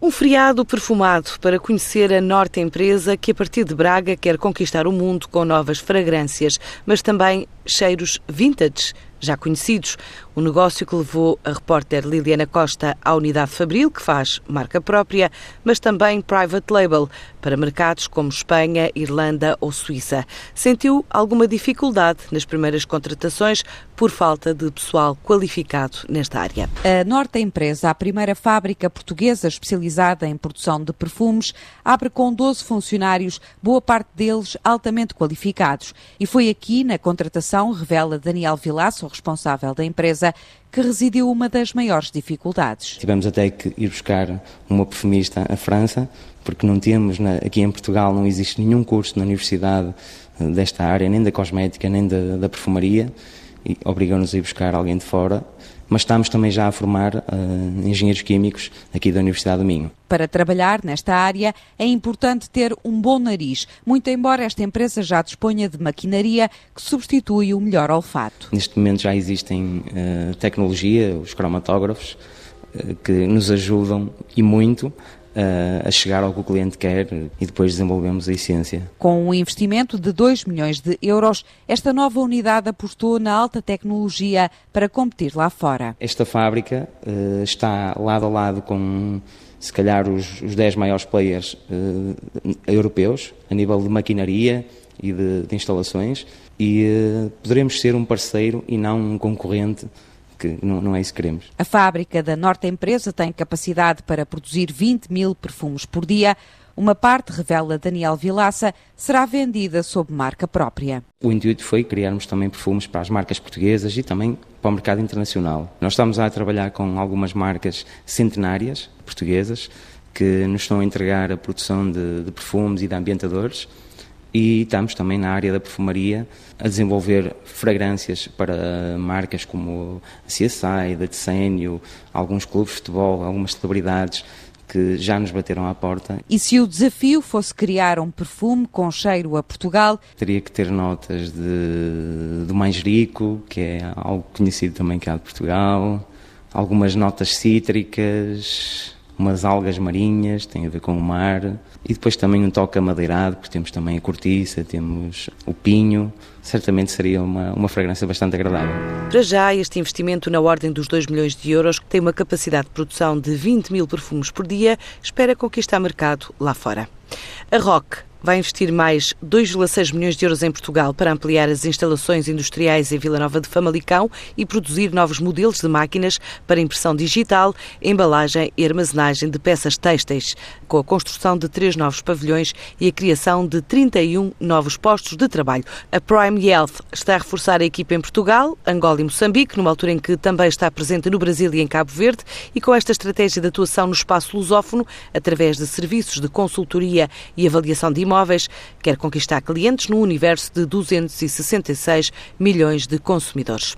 Um feriado perfumado para conhecer a Norte Empresa que, a partir de Braga, quer conquistar o mundo com novas fragrâncias, mas também cheiros vintage, já conhecidos. O negócio que levou a repórter Liliana Costa à unidade Fabril, que faz marca própria, mas também private label, para mercados como Espanha, Irlanda ou Suíça. Sentiu alguma dificuldade nas primeiras contratações por falta de pessoal qualificado nesta área. A Norte Empresa, a primeira fábrica portuguesa especializada em produção de perfumes, abre com 12 funcionários, boa parte deles altamente qualificados. E foi aqui, na contratação, revela Daniel Vilaço, responsável da empresa, que residiu uma das maiores dificuldades. Tivemos até que ir buscar uma perfumista à França, porque não temos, aqui em Portugal não existe nenhum curso na universidade eh, desta área, nem da cosmética, nem da, da perfumaria, e obrigou-nos a ir buscar alguém de fora mas estamos também já a formar uh, engenheiros químicos aqui da Universidade do Minho. Para trabalhar nesta área é importante ter um bom nariz, muito embora esta empresa já disponha de maquinaria que substitui o melhor olfato. Neste momento já existem uh, tecnologia, os cromatógrafos, uh, que nos ajudam e muito a chegar ao que o cliente quer e depois desenvolvemos a essência. Com um investimento de 2 milhões de euros, esta nova unidade apostou na alta tecnologia para competir lá fora. Esta fábrica uh, está lado a lado com se calhar os, os 10 maiores players uh, europeus a nível de maquinaria e de, de instalações e uh, poderemos ser um parceiro e não um concorrente que não, não é isso que queremos. A fábrica da Norte Empresa tem capacidade para produzir 20 mil perfumes por dia. Uma parte, revela Daniel Vilaça, será vendida sob marca própria. O intuito foi criarmos também perfumes para as marcas portuguesas e também para o mercado internacional. Nós estamos a trabalhar com algumas marcas centenárias portuguesas que nos estão a entregar a produção de, de perfumes e de ambientadores e estamos também na área da perfumaria a desenvolver fragrâncias para marcas como a CSI, da Decênio, alguns clubes de futebol, algumas celebridades que já nos bateram à porta. E se o desafio fosse criar um perfume com cheiro a Portugal? Teria que ter notas de, do manjerico, que é algo conhecido também cá de Portugal, algumas notas cítricas, umas algas marinhas, tem a ver com o mar, e depois também um toque amadeirado, porque temos também a cortiça, temos o pinho, certamente seria uma, uma fragrância bastante agradável. Para já, este investimento na ordem dos 2 milhões de euros, que tem uma capacidade de produção de 20 mil perfumes por dia, espera conquistar mercado lá fora. A Rock vai investir mais 2,6 milhões de euros em Portugal para ampliar as instalações industriais em Vila Nova de Famalicão e produzir novos modelos de máquinas para impressão digital, embalagem e armazenagem de peças têxteis, com a construção de três novos pavilhões e a criação de 31 novos postos de trabalho. A Prime Health está a reforçar a equipa em Portugal, Angola e Moçambique, numa altura em que também está presente no Brasil e em Cabo Verde, e com esta estratégia de atuação no espaço lusófono, através de serviços de consultoria e avaliação de imóveis, quer conquistar clientes no universo de 266 milhões de consumidores.